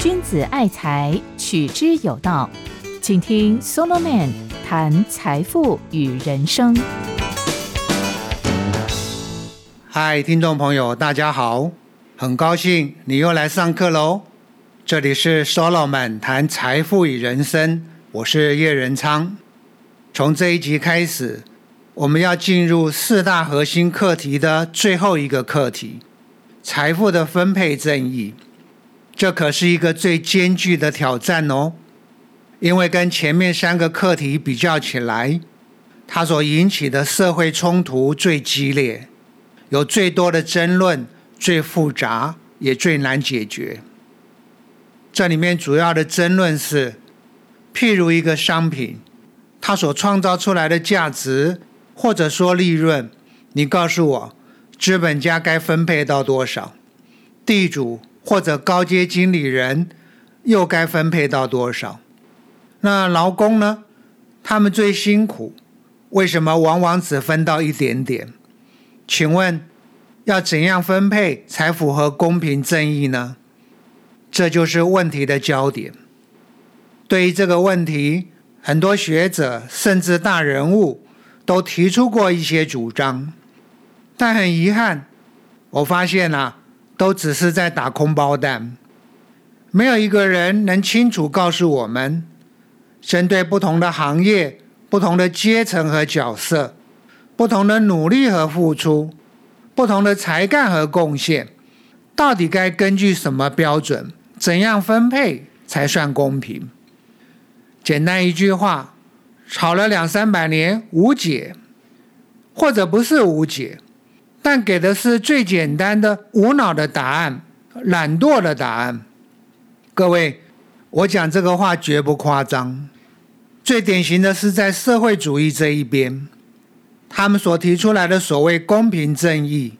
君子爱财，取之有道。请听 Solomon 谈财富与人生。嗨，听众朋友，大家好，很高兴你又来上课喽。这里是 Solomon 谈财富与人生，我是叶仁昌。从这一集开始，我们要进入四大核心课题的最后一个课题——财富的分配正义。这可是一个最艰巨的挑战哦，因为跟前面三个课题比较起来，它所引起的社会冲突最激烈，有最多的争论，最复杂，也最难解决。这里面主要的争论是，譬如一个商品，它所创造出来的价值，或者说利润，你告诉我，资本家该分配到多少？地主？或者高阶经理人又该分配到多少？那劳工呢？他们最辛苦，为什么往往只分到一点点？请问要怎样分配才符合公平正义呢？这就是问题的焦点。对于这个问题，很多学者甚至大人物都提出过一些主张，但很遗憾，我发现啊。都只是在打空包弹，没有一个人能清楚告诉我们，针对不同的行业、不同的阶层和角色、不同的努力和付出、不同的才干和贡献，到底该根据什么标准、怎样分配才算公平？简单一句话，吵了两三百年无解，或者不是无解。但给的是最简单的无脑的答案，懒惰的答案。各位，我讲这个话绝不夸张。最典型的是在社会主义这一边，他们所提出来的所谓公平正义，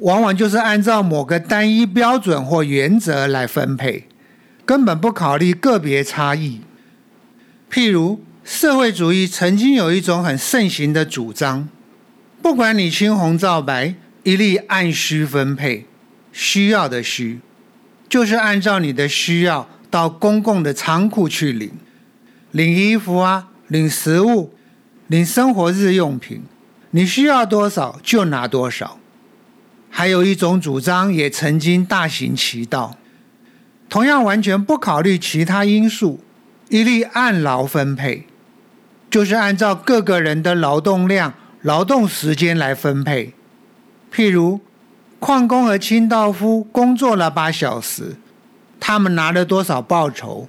往往就是按照某个单一标准或原则来分配，根本不考虑个别差异。譬如，社会主义曾经有一种很盛行的主张。不管你青红皂白，一律按需分配，需要的需，就是按照你的需要到公共的仓库去领，领衣服啊，领食物，领生活日用品，你需要多少就拿多少。还有一种主张也曾经大行其道，同样完全不考虑其他因素，一律按劳分配，就是按照各个人的劳动量。劳动时间来分配，譬如矿工和清道夫工作了八小时，他们拿了多少报酬？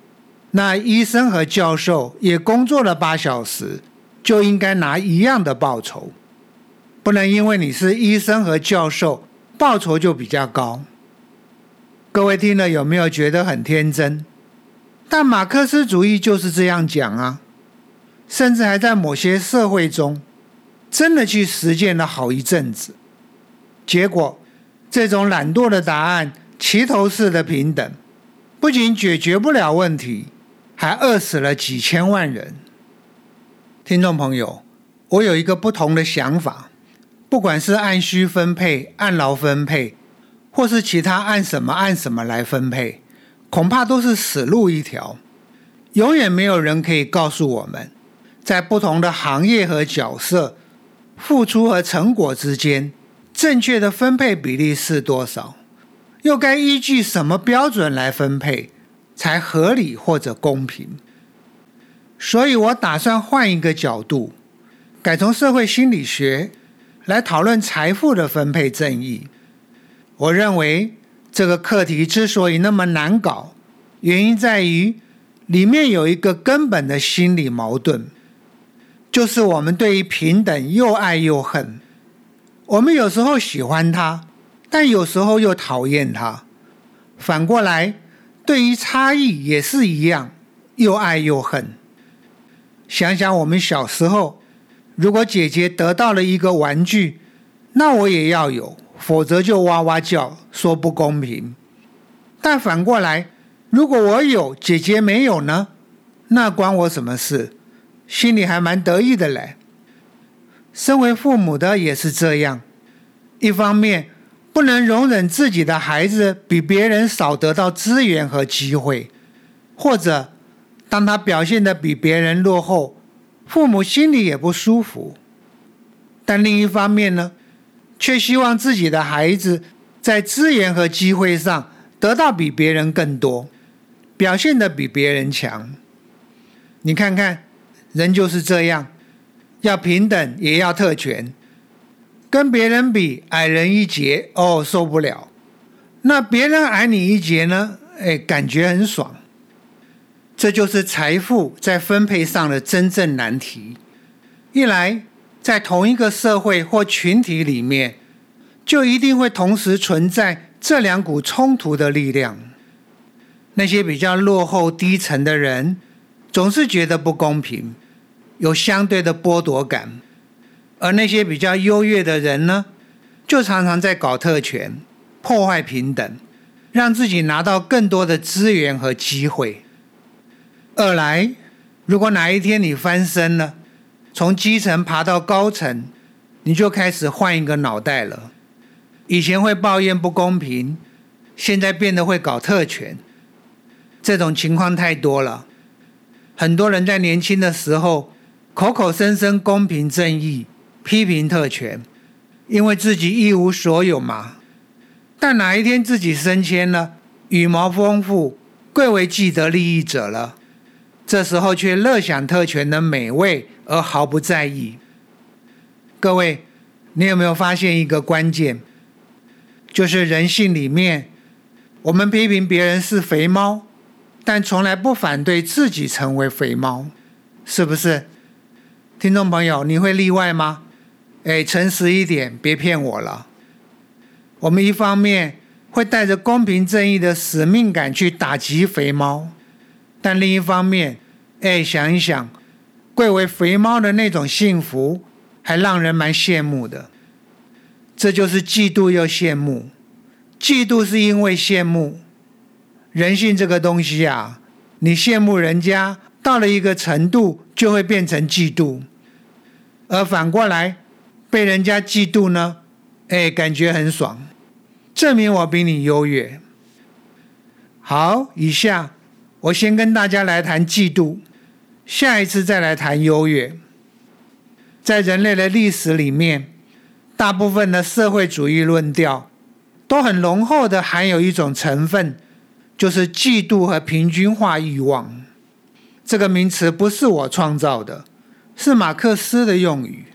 那医生和教授也工作了八小时，就应该拿一样的报酬。不能因为你是医生和教授，报酬就比较高。各位听了有没有觉得很天真？但马克思主义就是这样讲啊，甚至还在某些社会中。真的去实践了好一阵子，结果这种懒惰的答案、齐头式的平等，不仅解决不了问题，还饿死了几千万人。听众朋友，我有一个不同的想法：不管是按需分配、按劳分配，或是其他按什么按什么来分配，恐怕都是死路一条。永远没有人可以告诉我们，在不同的行业和角色。付出和成果之间正确的分配比例是多少？又该依据什么标准来分配才合理或者公平？所以我打算换一个角度，改从社会心理学来讨论财富的分配正义。我认为这个课题之所以那么难搞，原因在于里面有一个根本的心理矛盾。就是我们对于平等又爱又恨，我们有时候喜欢他，但有时候又讨厌他。反过来，对于差异也是一样，又爱又恨。想想我们小时候，如果姐姐得到了一个玩具，那我也要有，否则就哇哇叫，说不公平。但反过来，如果我有，姐姐没有呢？那关我什么事？心里还蛮得意的嘞。身为父母的也是这样，一方面不能容忍自己的孩子比别人少得到资源和机会，或者当他表现的比别人落后，父母心里也不舒服。但另一方面呢，却希望自己的孩子在资源和机会上得到比别人更多，表现的比别人强。你看看，人就是这样，要平等也要特权。跟别人比矮人一截哦，受不了。那别人矮你一截呢？哎，感觉很爽。这就是财富在分配上的真正难题。一来，在同一个社会或群体里面，就一定会同时存在这两股冲突的力量。那些比较落后低层的人，总是觉得不公平，有相对的剥夺感。而那些比较优越的人呢，就常常在搞特权，破坏平等，让自己拿到更多的资源和机会。二来，如果哪一天你翻身了，从基层爬到高层，你就开始换一个脑袋了。以前会抱怨不公平，现在变得会搞特权，这种情况太多了。很多人在年轻的时候，口口声声公平正义。批评特权，因为自己一无所有嘛。但哪一天自己升迁了，羽毛丰富，贵为既得利益者了，这时候却乐享特权的美味而毫不在意。各位，你有没有发现一个关键？就是人性里面，我们批评别人是肥猫，但从来不反对自己成为肥猫，是不是？听众朋友，你会例外吗？哎，诚实一点，别骗我了。我们一方面会带着公平正义的使命感去打击肥猫，但另一方面，哎，想一想，贵为肥猫的那种幸福，还让人蛮羡慕的。这就是嫉妒又羡慕。嫉妒是因为羡慕，人性这个东西啊，你羡慕人家到了一个程度，就会变成嫉妒，而反过来。被人家嫉妒呢，哎，感觉很爽，证明我比你优越。好，以下我先跟大家来谈嫉妒，下一次再来谈优越。在人类的历史里面，大部分的社会主义论调都很浓厚的含有一种成分，就是嫉妒和平均化欲望。这个名词不是我创造的，是马克思的用语。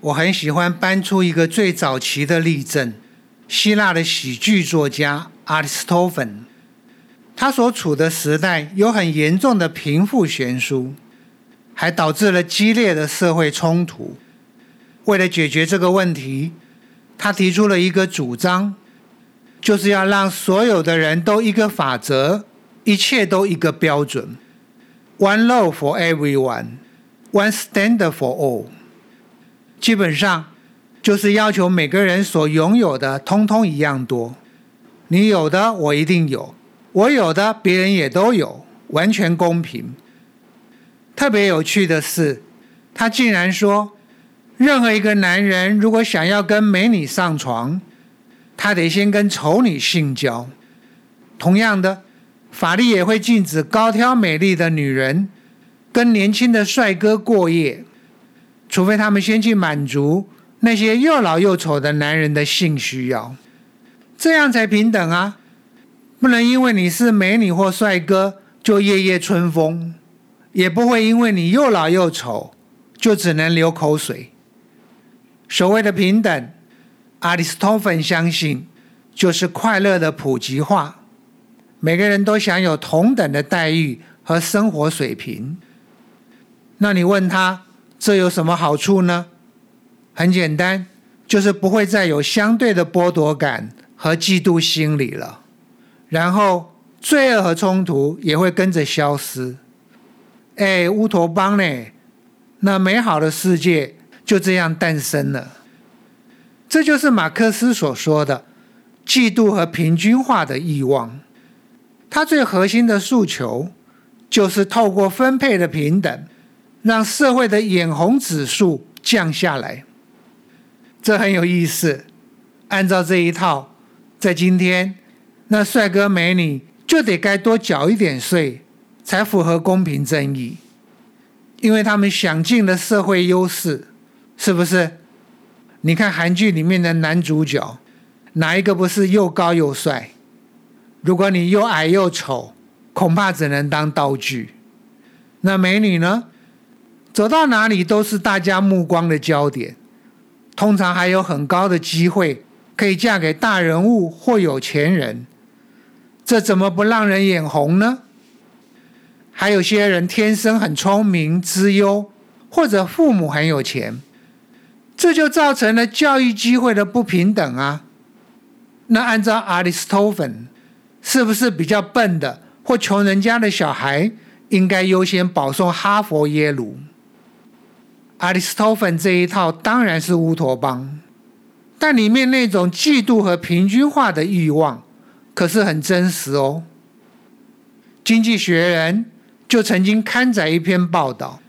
我很喜欢搬出一个最早期的例证：希腊的喜剧作家阿里斯托芬。他所处的时代有很严重的贫富悬殊，还导致了激烈的社会冲突。为了解决这个问题，他提出了一个主张，就是要让所有的人都一个法则，一切都一个标准：One law for everyone, one standard for all。基本上就是要求每个人所拥有的通通一样多，你有的我一定有，我有的别人也都有，完全公平。特别有趣的是，他竟然说，任何一个男人如果想要跟美女上床，他得先跟丑女性交。同样的，法律也会禁止高挑美丽的女人跟年轻的帅哥过夜。除非他们先去满足那些又老又丑的男人的性需要，这样才平等啊！不能因为你是美女或帅哥就夜夜春风，也不会因为你又老又丑就只能流口水。所谓的平等，阿里斯托芬相信就是快乐的普及化，每个人都享有同等的待遇和生活水平。那你问他？这有什么好处呢？很简单，就是不会再有相对的剥夺感和嫉妒心理了，然后罪恶和冲突也会跟着消失。哎，乌托邦呢？那美好的世界就这样诞生了。这就是马克思所说的嫉妒和平均化的欲望。他最核心的诉求就是透过分配的平等。让社会的眼红指数降下来，这很有意思。按照这一套，在今天，那帅哥美女就得该多缴一点税，才符合公平正义，因为他们享尽了社会优势，是不是？你看韩剧里面的男主角，哪一个不是又高又帅？如果你又矮又丑，恐怕只能当道具。那美女呢？走到哪里都是大家目光的焦点，通常还有很高的机会可以嫁给大人物或有钱人。这怎么不让人眼红呢？还有些人天生很聪明、资优，或者父母很有钱。这就造成了教育机会的不平等啊！那按照阿里斯托芬，是不是比较笨的或穷人家的小孩应该优先保送哈佛、耶鲁？阿里斯托芬这一套当然是乌托邦，但里面那种嫉妒和平均化的欲望可是很真实哦。经济学人就曾经刊载一篇报道，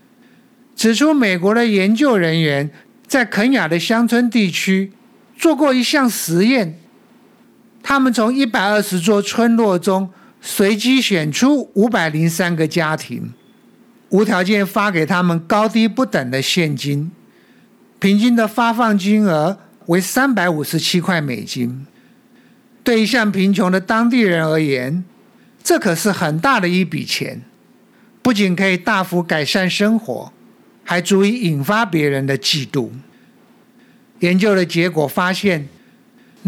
指出美国的研究人员。在肯雅的乡村地区做过一项实验，他们从一百二十座村落中随机选出五百零三个家庭，无条件发给他们高低不等的现金，平均的发放金额为三百五十七块美金。对一向贫穷的当地人而言，这可是很大的一笔钱，不仅可以大幅改善生活。还足以引发别人的嫉妒。研究的结果发现，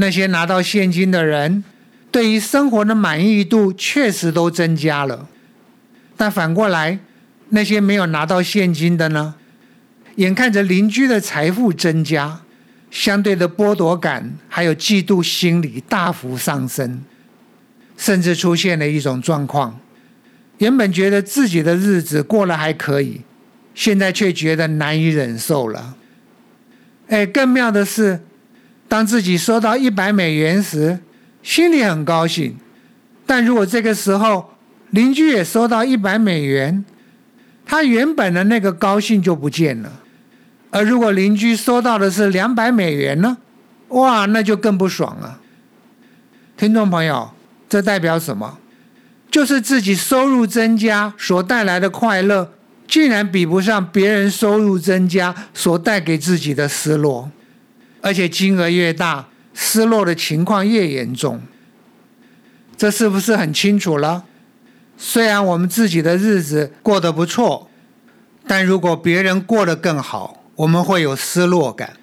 那些拿到现金的人，对于生活的满意度确实都增加了。但反过来，那些没有拿到现金的呢？眼看着邻居的财富增加，相对的剥夺感还有嫉妒心理大幅上升，甚至出现了一种状况：原本觉得自己的日子过得还可以。现在却觉得难以忍受了。哎，更妙的是，当自己收到一百美元时，心里很高兴；但如果这个时候邻居也收到一百美元，他原本的那个高兴就不见了。而如果邻居收到的是两百美元呢？哇，那就更不爽了。听众朋友，这代表什么？就是自己收入增加所带来的快乐。竟然比不上别人收入增加所带给自己的失落，而且金额越大，失落的情况越严重。这是不是很清楚了？虽然我们自己的日子过得不错，但如果别人过得更好，我们会有失落感。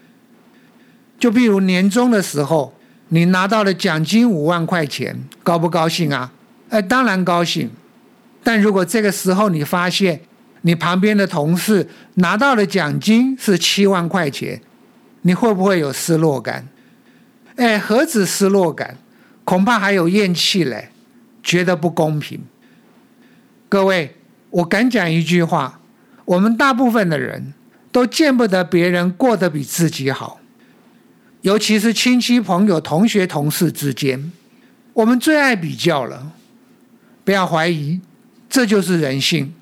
就比如年终的时候，你拿到了奖金五万块钱，高不高兴啊？哎，当然高兴。但如果这个时候你发现，你旁边的同事拿到的奖金是七万块钱，你会不会有失落感？哎，何止失落感，恐怕还有厌弃嘞，觉得不公平。各位，我敢讲一句话：我们大部分的人都见不得别人过得比自己好，尤其是亲戚朋友、同学同事之间，我们最爱比较了。不要怀疑，这就是人性。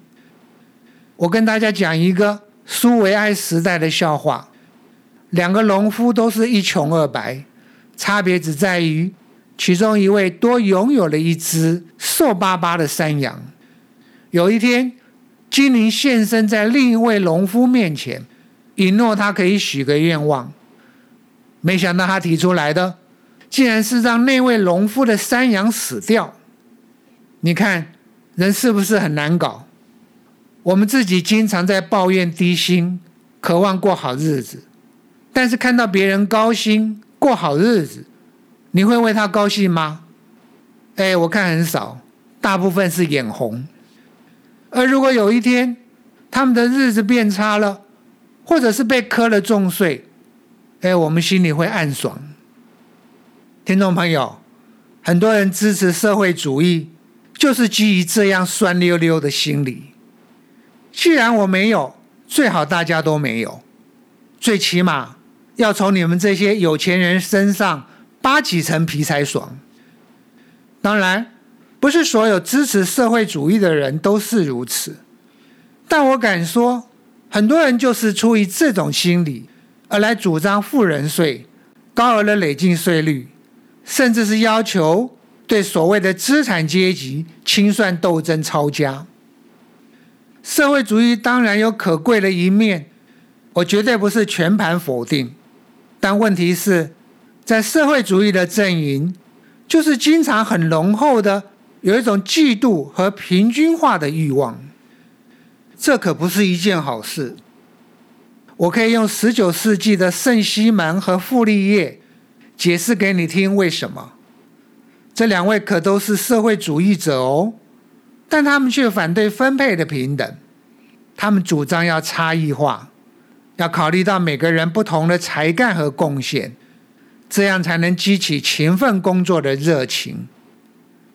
我跟大家讲一个苏维埃时代的笑话：两个农夫都是一穷二白，差别只在于其中一位多拥有了一只瘦巴巴的山羊。有一天，精灵现身在另一位农夫面前，允诺他可以许个愿望。没想到他提出来的，竟然是让那位农夫的山羊死掉。你看，人是不是很难搞？我们自己经常在抱怨低薪，渴望过好日子，但是看到别人高薪过好日子，你会为他高兴吗？哎，我看很少，大部分是眼红。而如果有一天他们的日子变差了，或者是被磕了重税，哎，我们心里会暗爽。听众朋友，很多人支持社会主义，就是基于这样酸溜溜的心理。既然我没有，最好大家都没有，最起码要从你们这些有钱人身上扒几层皮才爽。当然，不是所有支持社会主义的人都是如此，但我敢说，很多人就是出于这种心理而来主张富人税，高额的累进税率，甚至是要求对所谓的资产阶级清算斗争抄家。社会主义当然有可贵的一面，我绝对不是全盘否定。但问题是，在社会主义的阵营，就是经常很浓厚的有一种嫉妒和平均化的欲望，这可不是一件好事。我可以用十九世纪的圣西门和傅立叶解释给你听为什么。这两位可都是社会主义者哦。但他们却反对分配的平等，他们主张要差异化，要考虑到每个人不同的才干和贡献，这样才能激起勤奋工作的热情。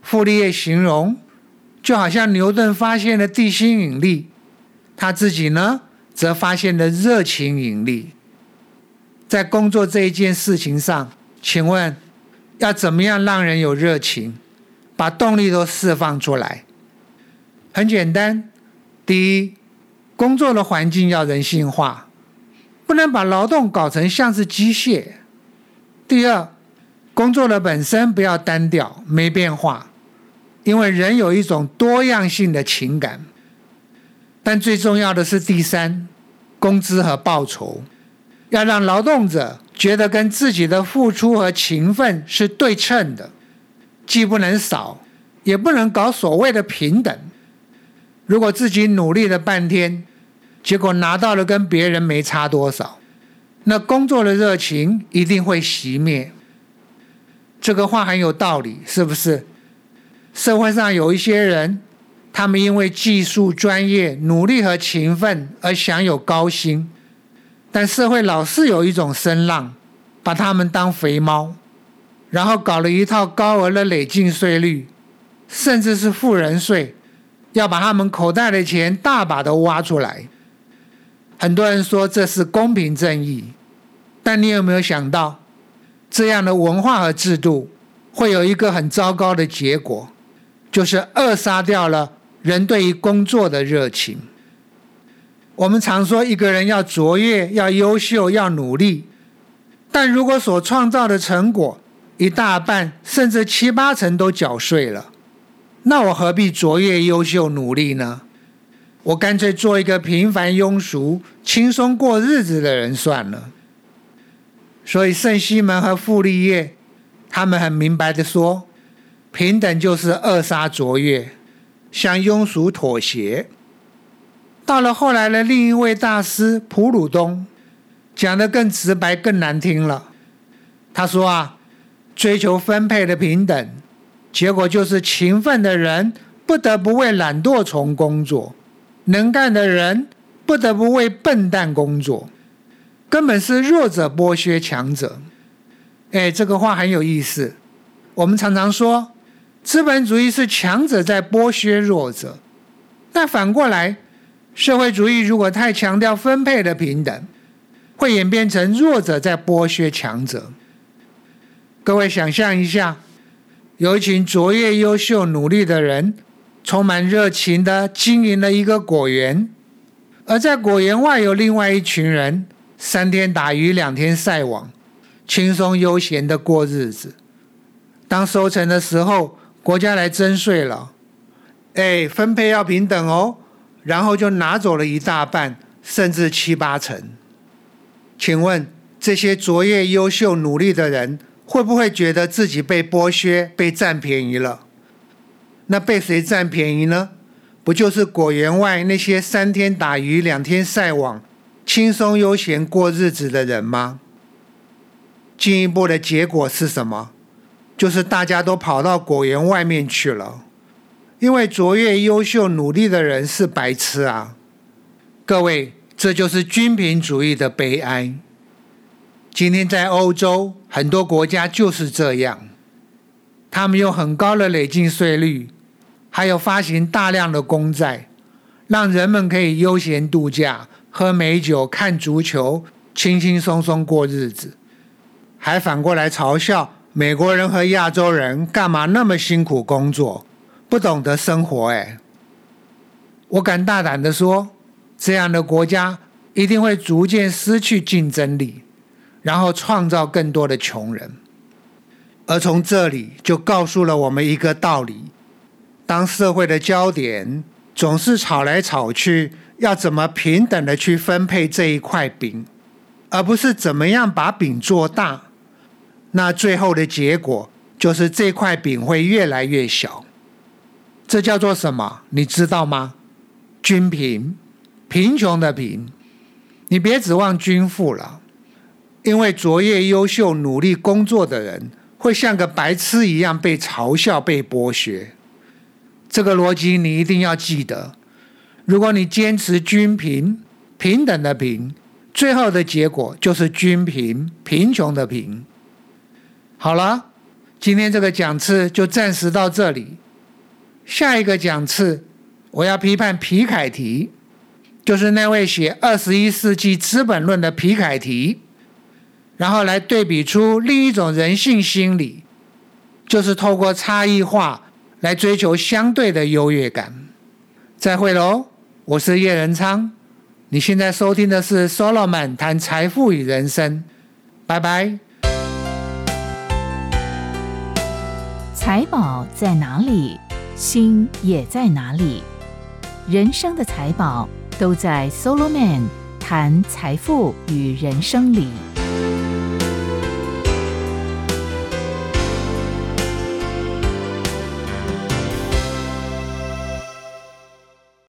傅立叶形容，就好像牛顿发现了地心引力，他自己呢，则发现了热情引力。在工作这一件事情上，请问要怎么样让人有热情，把动力都释放出来？很简单，第一，工作的环境要人性化，不能把劳动搞成像是机械；第二，工作的本身不要单调没变化，因为人有一种多样性的情感。但最重要的是第三，工资和报酬要让劳动者觉得跟自己的付出和勤奋是对称的，既不能少，也不能搞所谓的平等。如果自己努力了半天，结果拿到了跟别人没差多少，那工作的热情一定会熄灭。这个话很有道理，是不是？社会上有一些人，他们因为技术专业、努力和勤奋而享有高薪，但社会老是有一种声浪，把他们当肥猫，然后搞了一套高额的累进税率，甚至是富人税。要把他们口袋的钱大把的挖出来，很多人说这是公平正义，但你有没有想到，这样的文化和制度会有一个很糟糕的结果，就是扼杀掉了人对于工作的热情。我们常说一个人要卓越、要优秀、要努力，但如果所创造的成果一大半甚至七八成都缴税了。那我何必卓越、优秀、努力呢？我干脆做一个平凡、庸俗、轻松过日子的人算了。所以圣西门和傅立叶，他们很明白的说，平等就是扼杀卓越，向庸俗妥协。到了后来的另一位大师普鲁东，讲的更直白、更难听了。他说啊，追求分配的平等。结果就是勤奋的人不得不为懒惰虫工作，能干的人不得不为笨蛋工作，根本是弱者剥削强者。哎，这个话很有意思。我们常常说，资本主义是强者在剥削弱者，但反过来，社会主义如果太强调分配的平等，会演变成弱者在剥削强者。各位想象一下。有一群卓越、优秀、努力的人，充满热情的经营了一个果园，而在果园外有另外一群人，三天打鱼两天晒网，轻松悠闲的过日子。当收成的时候，国家来征税了，哎，分配要平等哦，然后就拿走了一大半，甚至七八成。请问这些卓越、优秀、努力的人？会不会觉得自己被剥削、被占便宜了？那被谁占便宜呢？不就是果园外那些三天打鱼两天晒网、轻松悠闲过日子的人吗？进一步的结果是什么？就是大家都跑到果园外面去了，因为卓越、优秀、努力的人是白痴啊！各位，这就是均品主义的悲哀。今天在欧洲很多国家就是这样，他们用很高的累进税率，还有发行大量的公债，让人们可以悠闲度假、喝美酒、看足球、轻轻松松过日子，还反过来嘲笑美国人和亚洲人干嘛那么辛苦工作，不懂得生活。哎，我敢大胆的说，这样的国家一定会逐渐失去竞争力。然后创造更多的穷人。而从这里就告诉了我们一个道理：当社会的焦点总是吵来吵去，要怎么平等的去分配这一块饼，而不是怎么样把饼做大，那最后的结果就是这块饼会越来越小。这叫做什么？你知道吗？均贫，贫穷的贫。你别指望均富了，因为卓越、优秀、努力工作的人。会像个白痴一样被嘲笑、被剥削，这个逻辑你一定要记得。如果你坚持均贫、平等的平，最后的结果就是均贫、贫穷的贫。好了，今天这个讲次就暂时到这里。下一个讲次，我要批判皮凯提，就是那位写《二十一世纪资本论》的皮凯提。然后来对比出另一种人性心理，就是透过差异化来追求相对的优越感。再会喽，我是叶仁昌，你现在收听的是 Solomon 谈财富与人生，拜拜。财宝在哪里，心也在哪里。人生的财宝都在 Solomon 谈财富与人生里。